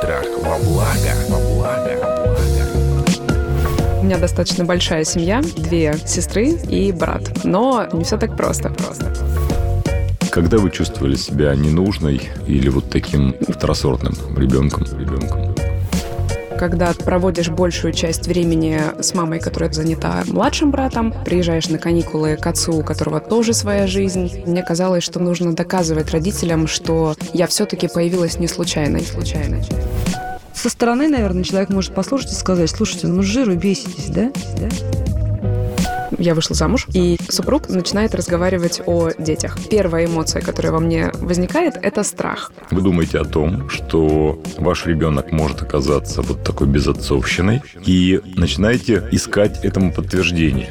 Страх во благо. Во благо. Во благо. У меня достаточно большая семья, две сестры и брат. Но не все так просто. просто. Когда вы чувствовали себя ненужной или вот таким второсортным ребенком? ребенком? когда проводишь большую часть времени с мамой, которая занята младшим братом, приезжаешь на каникулы к отцу, у которого тоже своя жизнь. Мне казалось, что нужно доказывать родителям, что я все-таки появилась не случайно. Не случайно. Со стороны, наверное, человек может послушать и сказать, слушайте, ну жиру беситесь, да? да? я вышла замуж, и супруг начинает разговаривать о детях. Первая эмоция, которая во мне возникает, это страх. Вы думаете о том, что ваш ребенок может оказаться вот такой безотцовщиной, и начинаете искать этому подтверждение.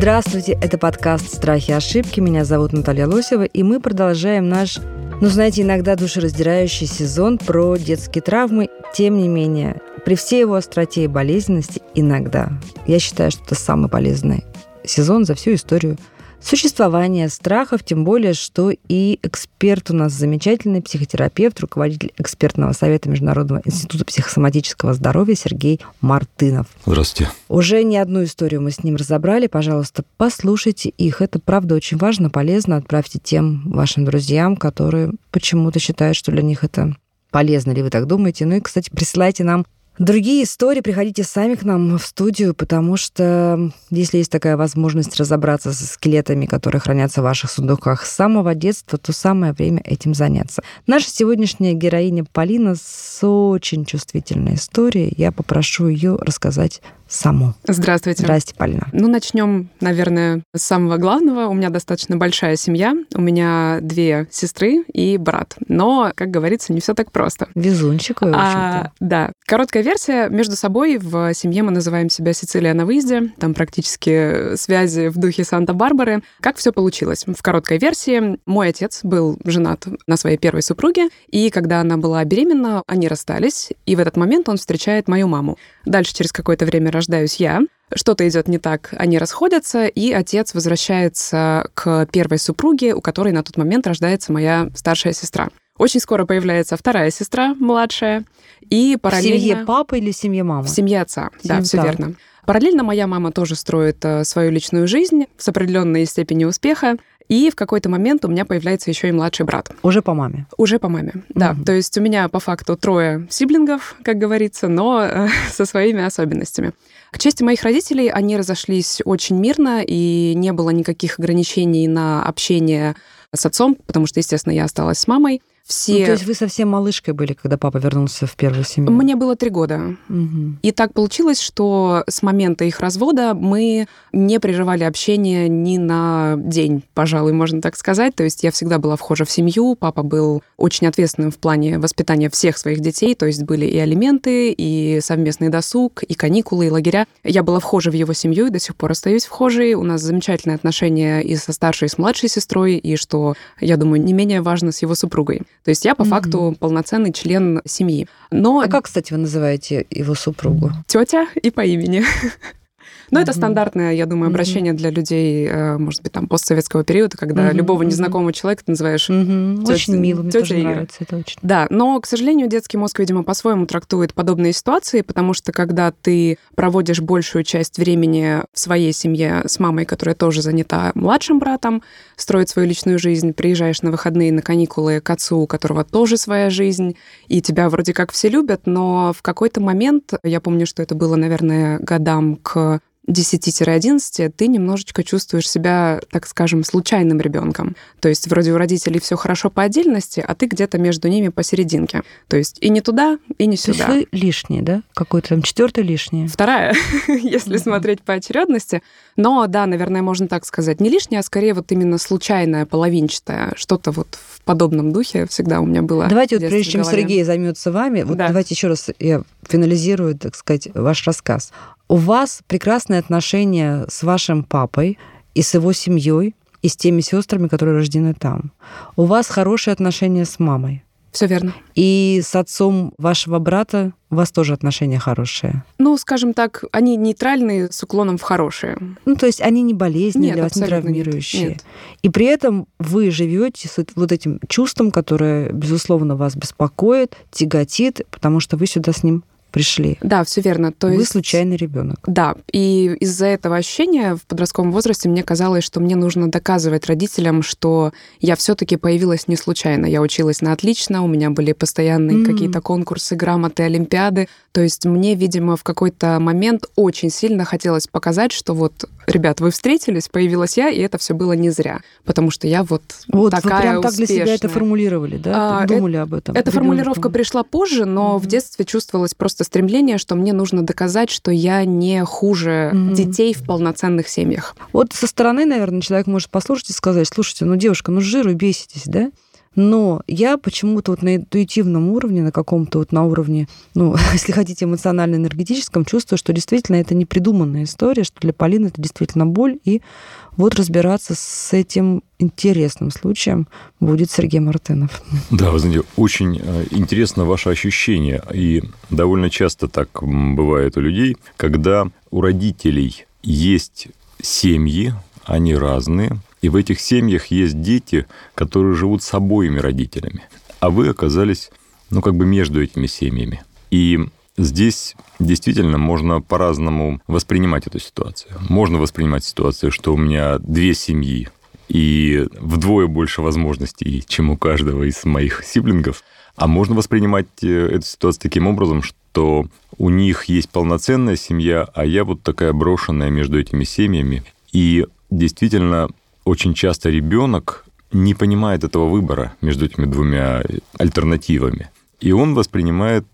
Здравствуйте, это подкаст «Страхи и ошибки». Меня зовут Наталья Лосева, и мы продолжаем наш, ну, знаете, иногда душераздирающий сезон про детские травмы. Тем не менее, при всей его остроте и болезненности иногда, я считаю, что это самый полезный сезон за всю историю существования страхов, тем более, что и эксперт у нас замечательный, психотерапевт, руководитель экспертного совета Международного института психосоматического здоровья Сергей Мартынов. Здравствуйте. Уже не одну историю мы с ним разобрали. Пожалуйста, послушайте их. Это, правда, очень важно, полезно. Отправьте тем вашим друзьям, которые почему-то считают, что для них это полезно, ли вы так думаете. Ну и, кстати, присылайте нам Другие истории приходите сами к нам в студию, потому что если есть такая возможность разобраться со скелетами, которые хранятся в ваших сундуках с самого детства, то самое время этим заняться. Наша сегодняшняя героиня Полина с очень чувствительной историей. Я попрошу ее рассказать саму. Здравствуйте. Здрасте, Полина. Ну, начнем, наверное, с самого главного. У меня достаточно большая семья. У меня две сестры и брат. Но, как говорится, не все так просто. Везунчик вы, а, Да. Короткая версия. Между собой в семье мы называем себя Сицилия на выезде. Там практически связи в духе Санта-Барбары. Как все получилось? В короткой версии мой отец был женат на своей первой супруге, и когда она была беременна, они расстались, и в этот момент он встречает мою маму. Дальше через какое-то время рождаюсь я, что-то идет не так, они расходятся, и отец возвращается к первой супруге, у которой на тот момент рождается моя старшая сестра. Очень скоро появляется вторая сестра, младшая, и параллельно... В семье папы или в семье мамы? В семье отца, в да, все верно. Параллельно моя мама тоже строит э, свою личную жизнь с определенной степенью успеха. И в какой-то момент у меня появляется еще и младший брат. Уже по маме? Уже по маме, да. Угу. То есть у меня по факту трое сиблингов, как говорится, но э, со своими особенностями. К чести моих родителей, они разошлись очень мирно, и не было никаких ограничений на общение с отцом, потому что, естественно, я осталась с мамой все... Ну, то есть вы совсем малышкой были, когда папа вернулся в первую семью? Мне было три года. Угу. И так получилось, что с момента их развода мы не прерывали общение ни на день, пожалуй, можно так сказать. То есть я всегда была вхожа в семью, папа был очень ответственным в плане воспитания всех своих детей, то есть были и алименты, и совместный досуг, и каникулы, и лагеря. Я была вхожа в его семью и до сих пор остаюсь вхожей. У нас замечательные отношения и со старшей, и с младшей сестрой, и что, я думаю, не менее важно, с его супругой. То есть я по mm-hmm. факту полноценный член семьи. Но... А как, кстати, вы называете его супругу? Тетя и по имени. Но mm-hmm. это стандартное, я думаю, обращение mm-hmm. для людей, э, может быть, там постсоветского периода, когда mm-hmm. любого незнакомого человека ты называешь mm-hmm. тетя, Очень мило, мне тоже нравится, это очень. Да, но, к сожалению, детский мозг, видимо, по-своему трактует подобные ситуации, потому что когда ты проводишь большую часть времени в своей семье с мамой, которая тоже занята младшим братом, строит свою личную жизнь, приезжаешь на выходные, на каникулы к отцу, у которого тоже своя жизнь, и тебя вроде как все любят, но в какой-то момент, я помню, что это было, наверное, годам к 10-11 ты немножечко чувствуешь себя, так скажем, случайным ребенком. То есть вроде у родителей все хорошо по отдельности, а ты где-то между ними посерединке. То есть и не туда, и не сюда. То есть вы лишние, да? Какой-то там четвертый лишнее? Вторая, если смотреть по очередности. Но да, наверное, можно так сказать. Не лишнее, а скорее вот именно случайное, половинчатое. Что-то вот в подобном духе всегда у меня было. Давайте вот прежде чем Сергей займется вами, вот да. давайте еще раз я финализирую, так сказать, ваш рассказ. У вас прекрасные отношения с вашим папой и с его семьей, и с теми сестрами, которые рождены там. У вас хорошие отношения с мамой. Все верно. И с отцом вашего брата у вас тоже отношения хорошие? Ну, скажем так, они нейтральные с уклоном в хорошие. Ну, то есть они не болезни Нет, для вас, не абсолютно нет. травмирующие. Нет. И при этом вы живете с вот этим чувством, которое, безусловно, вас беспокоит, тяготит, потому что вы сюда с ним пришли. Да, все верно. То вы есть... случайный ребенок. Да, и из-за этого ощущения в подростковом возрасте мне казалось, что мне нужно доказывать родителям, что я все-таки появилась не случайно. Я училась на отлично, у меня были постоянные М. какие-то конкурсы, грамоты, олимпиады. То есть мне, видимо, в какой-то момент очень сильно хотелось показать, что вот, ребят, вы встретились, появилась я, и это все было не зря, потому что я вот, Вот такая вы прям так для себя это формулировали, да? А, Думали об этом? Эта ребёнком? формулировка пришла позже, но в Мгм. детстве чувствовалось просто стремление, что мне нужно доказать, что я не хуже Мгм. детей в полноценных семьях. Вот со стороны, наверное, человек может послушать и сказать, слушайте, ну, девушка, ну, с жиру беситесь, да? Но я почему-то вот на интуитивном уровне, на каком-то вот на уровне, ну, если хотите, эмоционально-энергетическом, чувствую, что действительно это не придуманная история, что для Полины это действительно боль, и вот разбираться с этим интересным случаем будет Сергей Мартынов. Да, вы знаете, очень э, интересно ваше ощущение. И довольно часто так бывает у людей, когда у родителей есть семьи, они разные, и в этих семьях есть дети, которые живут с обоими родителями. А вы оказались, ну, как бы между этими семьями. И здесь действительно можно по-разному воспринимать эту ситуацию. Можно воспринимать ситуацию, что у меня две семьи, и вдвое больше возможностей, чем у каждого из моих сиблингов. А можно воспринимать э, эту ситуацию таким образом, что у них есть полноценная семья, а я вот такая брошенная между этими семьями. И действительно, очень часто ребенок не понимает этого выбора между этими двумя альтернативами. И он воспринимает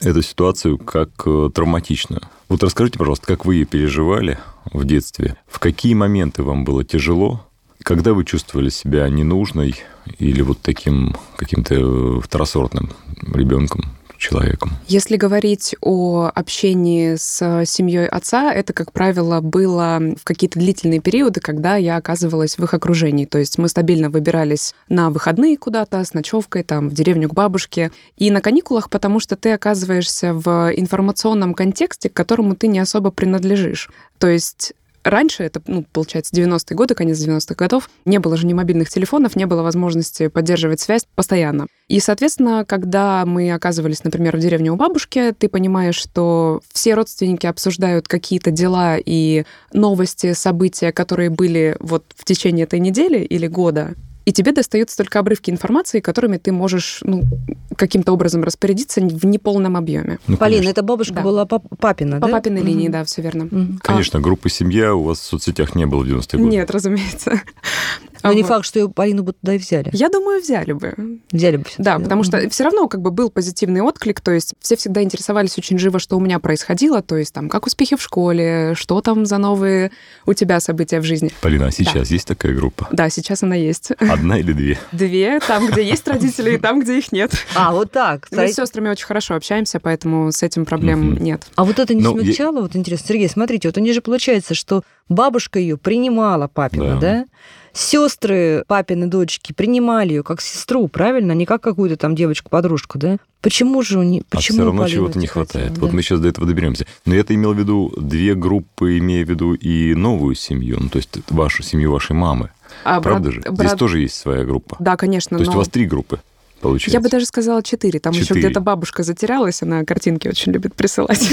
эту ситуацию как э, травматичную. Вот расскажите, пожалуйста, как вы ее переживали в детстве? В какие моменты вам было тяжело? Когда вы чувствовали себя ненужной или вот таким каким-то э, второсортным ребенком, человеком? Если говорить о общении с семьей отца, это, как правило, было в какие-то длительные периоды, когда я оказывалась в их окружении. То есть мы стабильно выбирались на выходные куда-то с ночевкой, там, в деревню к бабушке. И на каникулах, потому что ты оказываешься в информационном контексте, к которому ты не особо принадлежишь. То есть Раньше, это, ну, получается, 90-е годы, конец 90-х годов, не было же ни мобильных телефонов, не было возможности поддерживать связь постоянно. И, соответственно, когда мы оказывались, например, в деревне у бабушки, ты понимаешь, что все родственники обсуждают какие-то дела и новости, события, которые были вот в течение этой недели или года, и тебе достаются только обрывки информации, которыми ты можешь ну, каким-то образом распорядиться в неполном объеме. Ну, Полина, конечно. эта бабушка Да. была пап- папина, По да? папиной Мгм. линии, да, все верно. Мгм. Конечно, группы «Семья» у вас в соцсетях не было в 90-е годы. Нет, разумеется. Но не Вот. факт, что ее Полину бы туда и взяли. Я думаю, взяли бы. Взяли бы Да, потому что все равно как бы был позитивный отклик, то есть все всегда интересовались очень живо, что у меня происходило, то есть там как успехи в школе, что там за новые у тебя события в жизни. Полина, а сейчас есть такая группа? Да, сейчас она есть. Одна или две? Две, там, где есть родители, и там, где их нет. А, вот так. Мы с сестрами очень хорошо общаемся, поэтому с этим проблем нет. А вот это не Ну, смягчало? Вот интересно, Сергей, смотрите, вот у них же получается, что бабушка ее принимала папина, Да. Сестры папины дочки принимали ее как сестру, правильно? Не как какую-то там девочку-подружку, да? Почему же у них... А Почему все равно чего-то не хватает. да? Вот мы сейчас до этого доберемся. Но я-то имел в виду две группы, имея в виду и новую семью, ну, то есть вашу семью вашей мамы. А брат- Правда же? Здесь брат- тоже есть своя группа. Да, конечно, То есть но... у вас три группы, получается. Я бы даже сказала четыре. Там еще Четыре. где-то бабушка затерялась, она картинки очень любит присылать.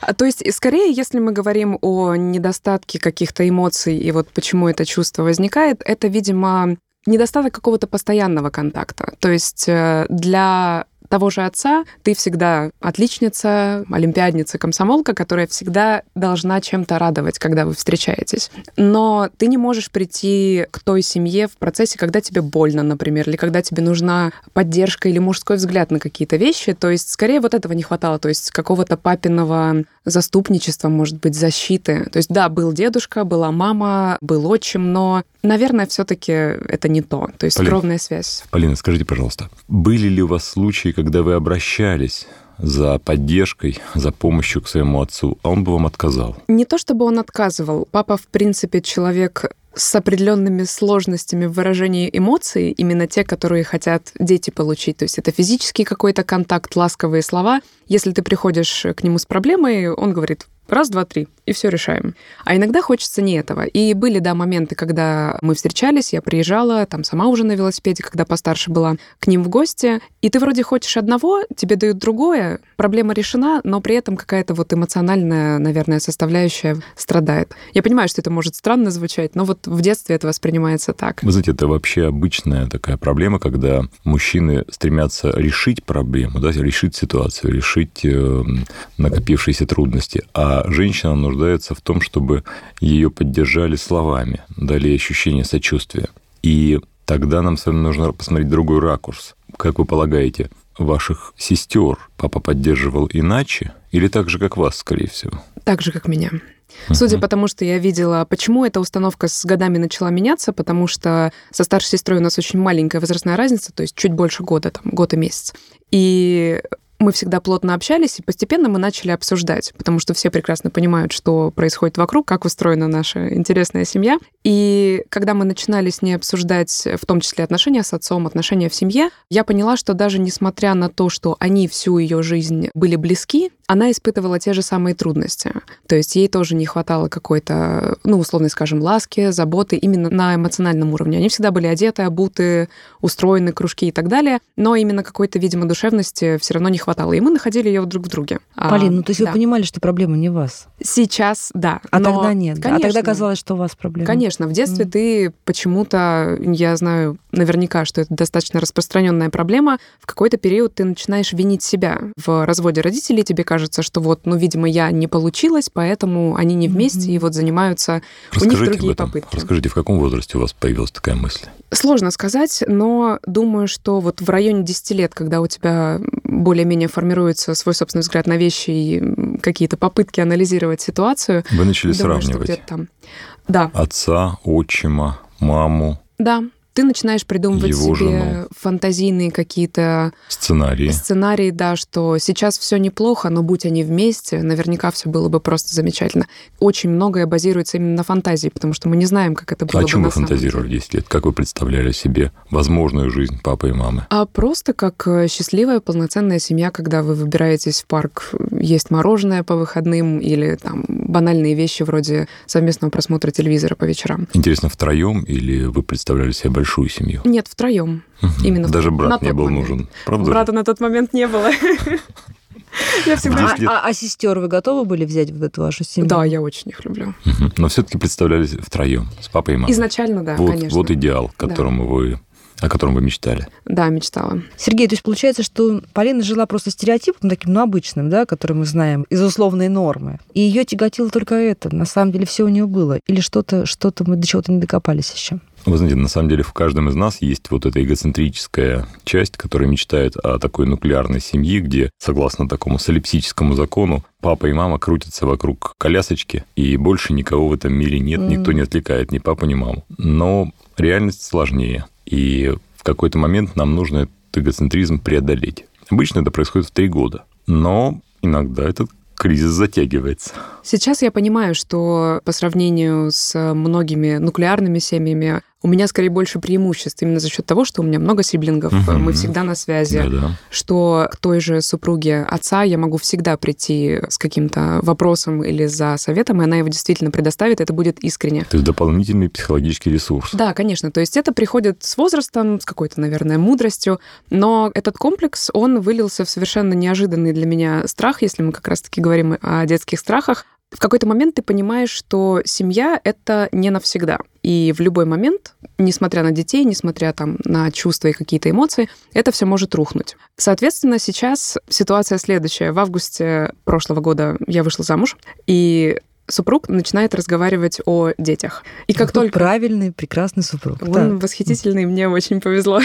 А, То есть, скорее, если мы говорим о недостатке каких-то эмоций и вот почему это чувство возникает, это, видимо, недостаток какого-то постоянного контакта. То есть э, для того же отца ты всегда отличница, олимпиадница, комсомолка, которая всегда должна чем-то радовать, когда вы встречаетесь. Но ты не можешь прийти к той семье в процессе, когда тебе больно, например, или когда тебе нужна поддержка или мужской взгляд на какие-то вещи. То есть, скорее, вот этого не хватало. То есть, какого-то папиного заступничества, может быть, защиты. То есть, да, был дедушка, была мама, был отчим, но, наверное, все-таки это не то. То есть, Полин. кровная связь. Полина, скажите, пожалуйста, были ли у вас случаи, когда вы обращались за поддержкой, за помощью к своему отцу, а он бы вам отказал? Не то чтобы он отказывал. Папа, в принципе, человек с определенными сложностями в выражении эмоций, именно те, которые хотят дети получить. То есть это физический какой-то контакт, ласковые слова. Если ты приходишь к нему с проблемой, он говорит, Раз, два, три, и все решаем. А иногда хочется не этого. И были, да, моменты, когда мы встречались, я приезжала, там сама уже на велосипеде, когда постарше была, к ним в гости, и ты вроде хочешь одного, тебе дают другое, проблема решена, но при этом какая-то вот эмоциональная, наверное, составляющая страдает. Я понимаю, что это может странно звучать, но вот в детстве это воспринимается так. Вы знаете, это вообще обычная такая проблема, когда мужчины стремятся решить проблему, да, решить ситуацию, решить э, накопившиеся трудности, а женщина нуждается в том, чтобы ее поддержали словами, дали ощущение сочувствия. И тогда нам с вами нужно посмотреть другой ракурс. Как вы полагаете, ваших сестер папа поддерживал иначе или так же, как вас, скорее всего? Так же, как меня. Судя uh-huh. по тому, что я видела, почему эта установка с годами начала меняться, потому что со старшей сестрой у нас очень маленькая возрастная разница, то есть чуть больше года, там, год и месяц. И мы всегда плотно общались, и постепенно мы начали обсуждать, потому что все прекрасно понимают, что происходит вокруг, как устроена наша интересная семья. И когда мы начинали с ней обсуждать, в том числе отношения с отцом, отношения в семье, я поняла, что даже несмотря на то, что они всю ее жизнь были близки, она испытывала те же самые трудности. То есть ей тоже не хватало какой-то, ну, условно скажем, ласки, заботы именно на эмоциональном уровне. Они всегда были одеты, обуты, устроены, кружки и так далее, но именно какой-то, видимо, душевности все равно не хватало. И мы находили ее друг в друге. А, Полин, ну то есть да. вы понимали, что проблема не вас? Сейчас, да. А но... тогда нет. Конечно. А тогда казалось, что у вас проблема. Конечно. В детстве mm. ты почему-то, я знаю наверняка, что это достаточно распространенная проблема, в какой-то период ты начинаешь винить себя. В разводе родителей тебе кажется, кажется, что вот, ну, видимо, я не получилась, поэтому они не вместе, mm-hmm. и вот занимаются Расскажите у них другие попытки. Расскажите, в каком возрасте у вас появилась такая мысль? Сложно сказать, но думаю, что вот в районе 10 лет, когда у тебя более-менее формируется свой собственный взгляд на вещи и какие-то попытки анализировать ситуацию. Вы начали думаю, сравнивать. Там. Да. Отца, отчима, маму. Да, ты начинаешь придумывать Его себе жену. фантазийные какие-то сценарии. Сценарии, да, что сейчас все неплохо, но будь они вместе, наверняка все было бы просто замечательно. Очень многое базируется именно на фантазии, потому что мы не знаем, как это было. А о чем вы фантазировали 10 лет? Как вы представляли себе возможную жизнь папы и мамы? А просто как э, счастливая, полноценная семья, когда вы выбираетесь в парк, есть мороженое по выходным или там банальные вещи вроде совместного просмотра телевизора по вечерам. Интересно, втроем или вы представляли себе большую большую семью? Нет, втроем. Угу. Именно Даже брат не был момент. нужен, правда? Брата на тот момент не было. Я всегда... А, а, а сестер вы готовы были взять в эту вашу семью? Да, я очень их люблю. Угу. Но все-таки представлялись втроем с папой и мамой. Изначально, да, вот, конечно. Вот идеал, к которому да. вы о котором вы мечтали. Да, мечтала. Сергей, то есть получается, что Полина жила просто стереотипом таким, ну, обычным, да, который мы знаем, из условной нормы. И ее тяготило только это. На самом деле все у нее было. Или что-то, что-то мы до чего-то не докопались еще. Вы знаете, на самом деле в каждом из нас есть вот эта эгоцентрическая часть, которая мечтает о такой нуклеарной семье, где, согласно такому солипсическому закону, папа и мама крутятся вокруг колясочки, и больше никого в этом мире нет, mm. никто не отвлекает ни папу, ни маму. Но реальность сложнее, и в какой-то момент нам нужно этот эгоцентризм преодолеть. Обычно это происходит в три года, но иногда этот кризис затягивается. Сейчас я понимаю, что по сравнению с многими нуклеарными семьями у меня скорее больше преимуществ именно за счет того, что у меня много сиблингов, угу. мы всегда на связи, Да-да. что к той же супруге отца я могу всегда прийти с каким-то вопросом или за советом, и она его действительно предоставит, это будет искренне. То есть дополнительный психологический ресурс. Да, конечно. То есть это приходит с возрастом, с какой-то, наверное, мудростью, но этот комплекс, он вылился в совершенно неожиданный для меня страх, если мы как раз-таки говорим о детских страхах, в какой-то момент ты понимаешь, что семья — это не навсегда. И в любой момент, несмотря на детей, несмотря там на чувства и какие-то эмоции, это все может рухнуть. Соответственно, сейчас ситуация следующая. В августе прошлого года я вышла замуж, и супруг начинает разговаривать о детях. И как Какой только... Правильный, прекрасный супруг. Он да. восхитительный, мне очень повезло.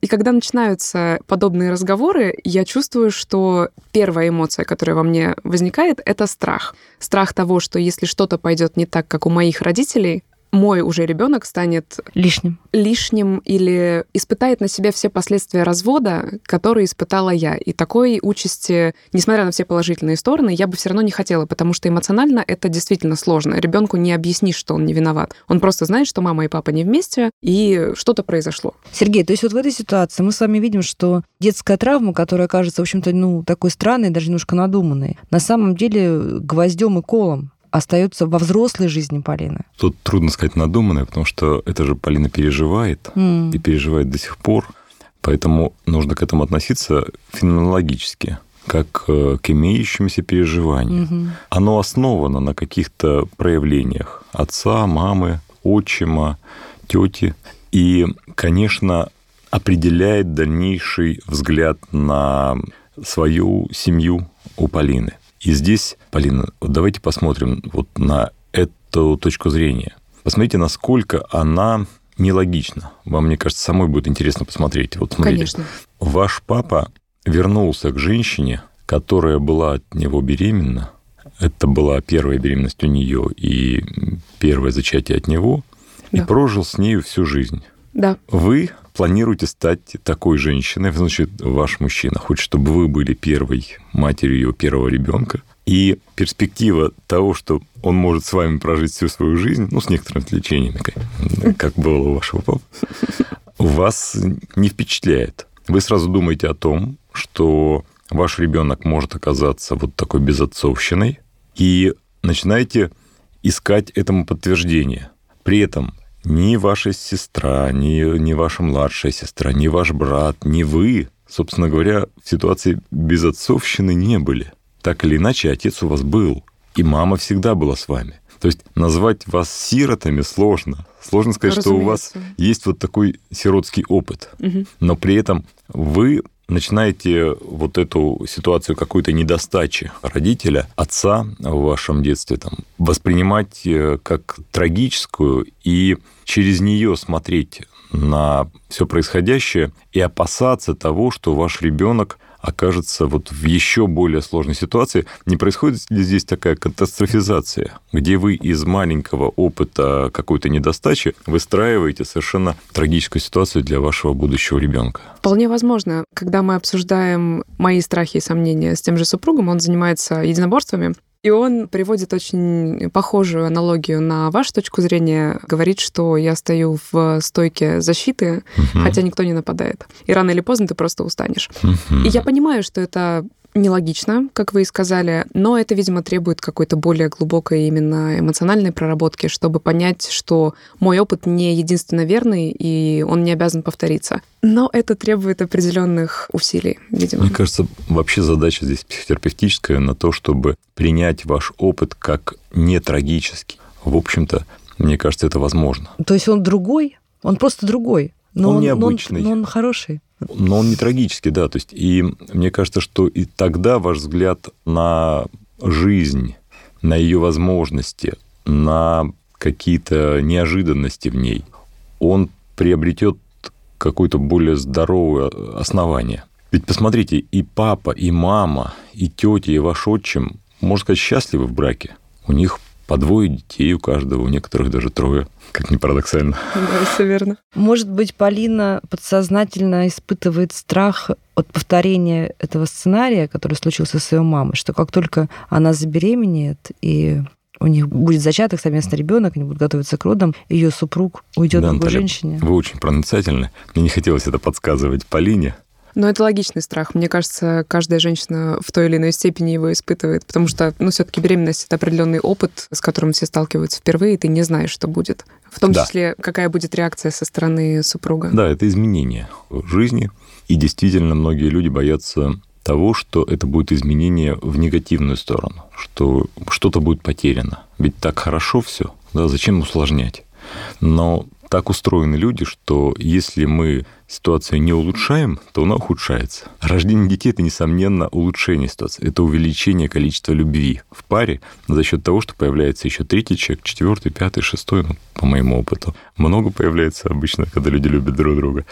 И когда начинаются подобные разговоры, я чувствую, что первая эмоция, которая во мне возникает, это страх. Страх того, что если что-то пойдет не так, как у моих родителей, мой уже ребенок станет Лишним. лишним или испытает на себя все последствия развода, которые испытала я. И такой участи, несмотря на все положительные стороны, я бы все равно не хотела, потому что эмоционально это действительно сложно. Ребенку не объяснишь, что он не виноват. Он просто знает, что мама и папа не вместе, и что-то произошло. Сергей, то есть вот в этой ситуации мы с вами видим, что детская травма, которая кажется, в общем-то, ну, такой странной, даже немножко надуманной, на самом деле гвоздем и колом остается во взрослой жизни Полины. Тут трудно сказать надуманное, потому что это же Полина переживает М. и переживает до сих пор. Поэтому нужно к этому относиться феноменологически, как э, к имеющимся переживаниям. Мгм. Оно основано на каких-то проявлениях отца, мамы, отчима, тети. И, конечно, определяет дальнейший взгляд на свою семью у Полины. И здесь, Полина, вот давайте посмотрим вот на эту точку зрения. Посмотрите, насколько она нелогична. Вам, мне кажется, самой будет интересно посмотреть. Вот смотрите, Конечно. Ваш папа вернулся к женщине, которая была от него беременна. Это была первая беременность у нее и первое зачатие от него. И Да. прожил с нею всю жизнь. Да. Вы планируете стать такой женщиной, значит, ваш мужчина хочет, чтобы вы были первой матерью его первого ребенка. И перспектива того, что он может с вами прожить всю свою жизнь, ну, с некоторыми отвлечениями, как- как было у вашего папы, вас не впечатляет. Вы сразу думаете о том, что ваш ребенок может оказаться вот такой безотцовщиной, и начинаете искать этому подтверждение. При этом ни ваша сестра, ни, ни ваша младшая сестра, ни ваш брат, ни вы, собственно говоря, в ситуации безотцовщины не были. Так или иначе, отец у вас был, и мама всегда была с вами. То есть назвать вас сиротами сложно. Сложно сказать, что у вас Разумеется. есть вот такой сиротский опыт. Мгм. Но при этом вы начинаете вот эту ситуацию какой-то недостачи родителя, отца в вашем детстве там, воспринимать э, как трагическую и через нее смотреть на все происходящее и опасаться того, что ваш ребенок окажется вот в еще более сложной ситуации. Не происходит ли здесь такая катастрофизация, где вы из маленького опыта какой-то недостачи выстраиваете совершенно трагическую ситуацию для вашего будущего ребенка? Вполне возможно. Когда мы обсуждаем мои страхи и сомнения с тем же супругом, он занимается единоборствами, и он приводит очень похожую аналогию на вашу точку зрения, говорит, что я стою в стойке защиты, хотя никто не нападает. И рано или поздно ты просто устанешь. И я понимаю, что это нелогично, как вы и сказали, но это, видимо, требует какой-то более глубокой именно эмоциональной проработки, чтобы понять, что мой опыт не единственно верный, и он не обязан повториться. Но это требует определенных усилий, видимо. Мне кажется, вообще задача здесь психотерапевтическая на то, чтобы принять ваш опыт как не трагический. В общем-то, мне кажется, это возможно. То есть он другой, он просто другой. Но Он он, но необычный. но он хороший. Но он не трагический, да. То есть, и мне кажется, что и тогда ваш взгляд на жизнь, на ее возможности, на какие-то неожиданности в ней, он приобретет какое-то более здоровое основание. Ведь посмотрите, и папа, и мама, и тетя, и ваш отчим, можно сказать, счастливы в браке. У них по двое детей у каждого, у некоторых даже трое, как ни парадоксально. Да, все верно. Может быть, Полина подсознательно испытывает страх от повторения этого сценария, который случился с ее мамой, что как только она забеременеет и у них будет зачаток совместно ребенок, они будут готовиться к родам, ее супруг уйдет Да, к другой Наталья, женщине. Вы очень проницательны. Мне не хотелось это подсказывать Полине. Но это логичный страх. Мне кажется, каждая женщина в той или иной степени его испытывает, потому что, ну, все-таки беременность это определенный опыт, с которым все сталкиваются впервые, и ты не знаешь, что будет. В том Да. числе, какая будет реакция со стороны супруга. Да, это изменение в жизни. И действительно, многие люди боятся того, что это будет изменение в негативную сторону, что что-то будет потеряно. Ведь так хорошо все, да, зачем усложнять? Но так устроены люди, что если мы ситуацию не улучшаем, то она ухудшается. Рождение детей – это, несомненно, улучшение ситуации. Это увеличение количества любви в паре за счет того, что появляется еще третий человек, четвертый, пятый, шестой, ну, по моему опыту. Много появляется обычно, когда люди любят друг друга.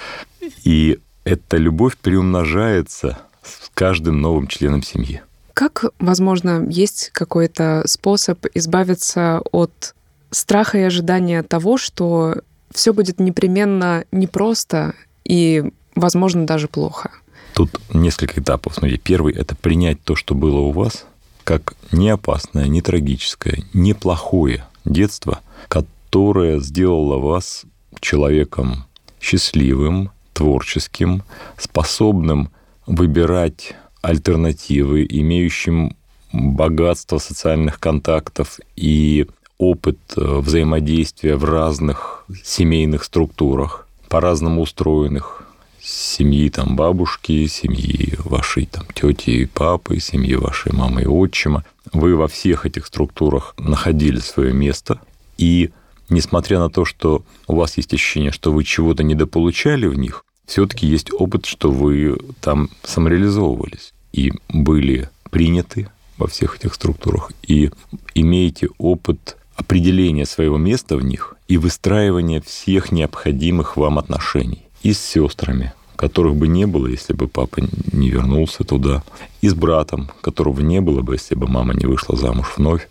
И эта любовь приумножается с каждым новым членом семьи. Как, возможно, есть какой-то способ избавиться от страха и ожидания того, что все будет непременно непросто и, возможно, даже плохо. Тут несколько этапов. Смотрите, первый – это принять то, что было у вас, как не опасное, не трагическое, не плохое детство, которое сделало вас человеком счастливым, творческим, способным выбирать альтернативы, имеющим богатство социальных контактов и опыт э, взаимодействия в разных семейных структурах, по-разному устроенных, семьи там бабушки, семьи вашей там тети и папы, семьи вашей мамы и отчима. Вы во всех этих структурах находили свое место, и несмотря на то, что у вас есть ощущение, что вы чего-то недополучали в них, все-таки есть опыт, что вы там самореализовывались и были приняты во всех этих структурах, и имеете опыт определения своего места в них и выстраивания всех необходимых вам отношений и с сестрами, которых бы не было, если бы папа не вернулся туда, и с братом, которого не было бы, если бы мама не вышла замуж вновь,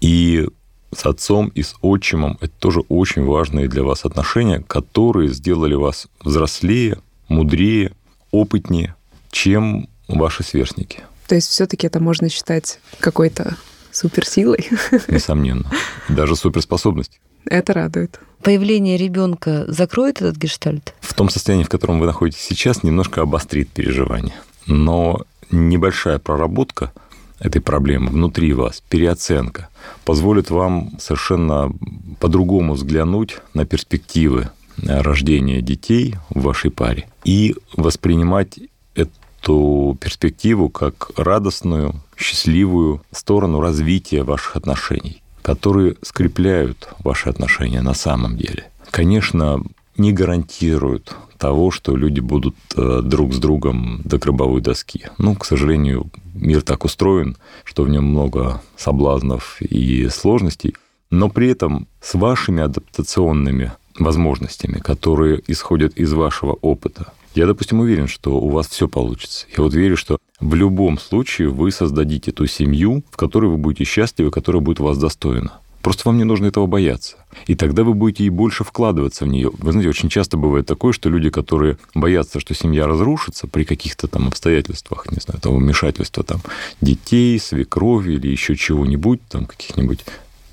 и с отцом и с отчимом. Это тоже очень важные для вас отношения, которые сделали вас взрослее, мудрее, опытнее, чем ваши сверстники. То есть все-таки это можно считать какой-то суперсилой? Несомненно. Даже суперспособность. Это радует. Появление ребенка закроет этот гештальт? В том состоянии, в котором вы находитесь сейчас, немножко обострит переживание. Но небольшая проработка этой проблемы внутри вас, переоценка, позволит вам совершенно по-другому взглянуть на перспективы рождения детей в вашей паре и воспринимать эту перспективу как радостную, счастливую сторону развития ваших отношений которые скрепляют ваши отношения на самом деле. Конечно, не гарантируют того, что люди будут э, друг с другом до гробовой доски. Ну, к сожалению, мир так устроен, что в нем много соблазнов и сложностей, но при этом с вашими адаптационными возможностями, которые исходят из вашего опыта, я, допустим, уверен, что у вас все получится. Я вот верю, что в любом случае вы создадите ту семью, в которой вы будете счастливы, которая будет вас достойна. Просто вам не нужно этого бояться. И тогда вы будете и больше вкладываться в нее. Вы знаете, очень часто бывает такое, что люди, которые боятся, что семья разрушится при каких-то там обстоятельствах, не знаю, там вмешательства там детей, свекрови или еще чего-нибудь, там каких-нибудь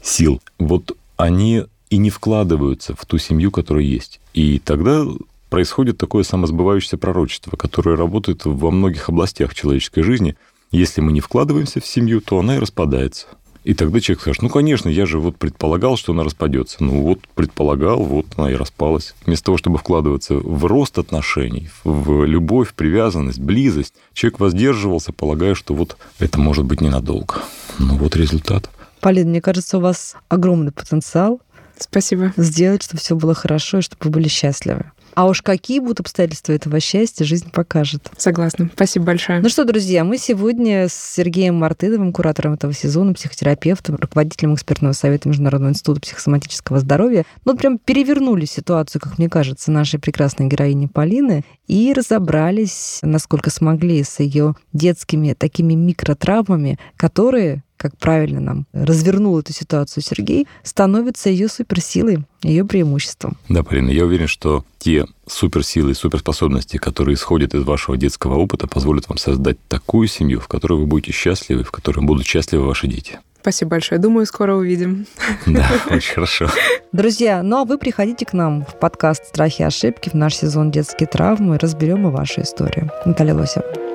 сил, вот они и не вкладываются в ту семью, которая есть. И тогда происходит такое самосбывающееся пророчество, которое работает во многих областях человеческой жизни. Если мы не вкладываемся в семью, то она и распадается. И тогда человек скажет, ну, конечно, я же вот предполагал, что она распадется. Ну, вот предполагал, вот она и распалась. Вместо того, чтобы вкладываться в рост отношений, в любовь, привязанность, близость, человек воздерживался, полагая, что вот это может быть ненадолго. Ну, вот результат. Полин, мне кажется, у вас огромный потенциал. Спасибо. Сделать, чтобы все было хорошо и чтобы вы были счастливы. А уж какие будут обстоятельства этого счастья, жизнь покажет. Согласна. Спасибо большое. Ну что, друзья, мы сегодня с Сергеем Мартыновым, куратором этого сезона, психотерапевтом, руководителем экспертного совета Международного института психосоматического здоровья, ну прям перевернули ситуацию, как мне кажется, нашей прекрасной героини Полины и разобрались, насколько смогли, с ее детскими такими микротравмами, которые как правильно нам развернул эту ситуацию Сергей, становится ее суперсилой, ее преимуществом. Да, Полина, я уверен, что те суперсилы и суперспособности, которые исходят из вашего детского опыта, позволят вам создать такую семью, в которой вы будете счастливы, в которой будут счастливы ваши дети. Спасибо большое. Думаю, скоро увидим. Да, очень хорошо. Друзья, ну а вы приходите к нам в подкаст «Страхи и ошибки» в наш сезон «Детские травмы» и разберем и вашу историю. Наталья Лосева.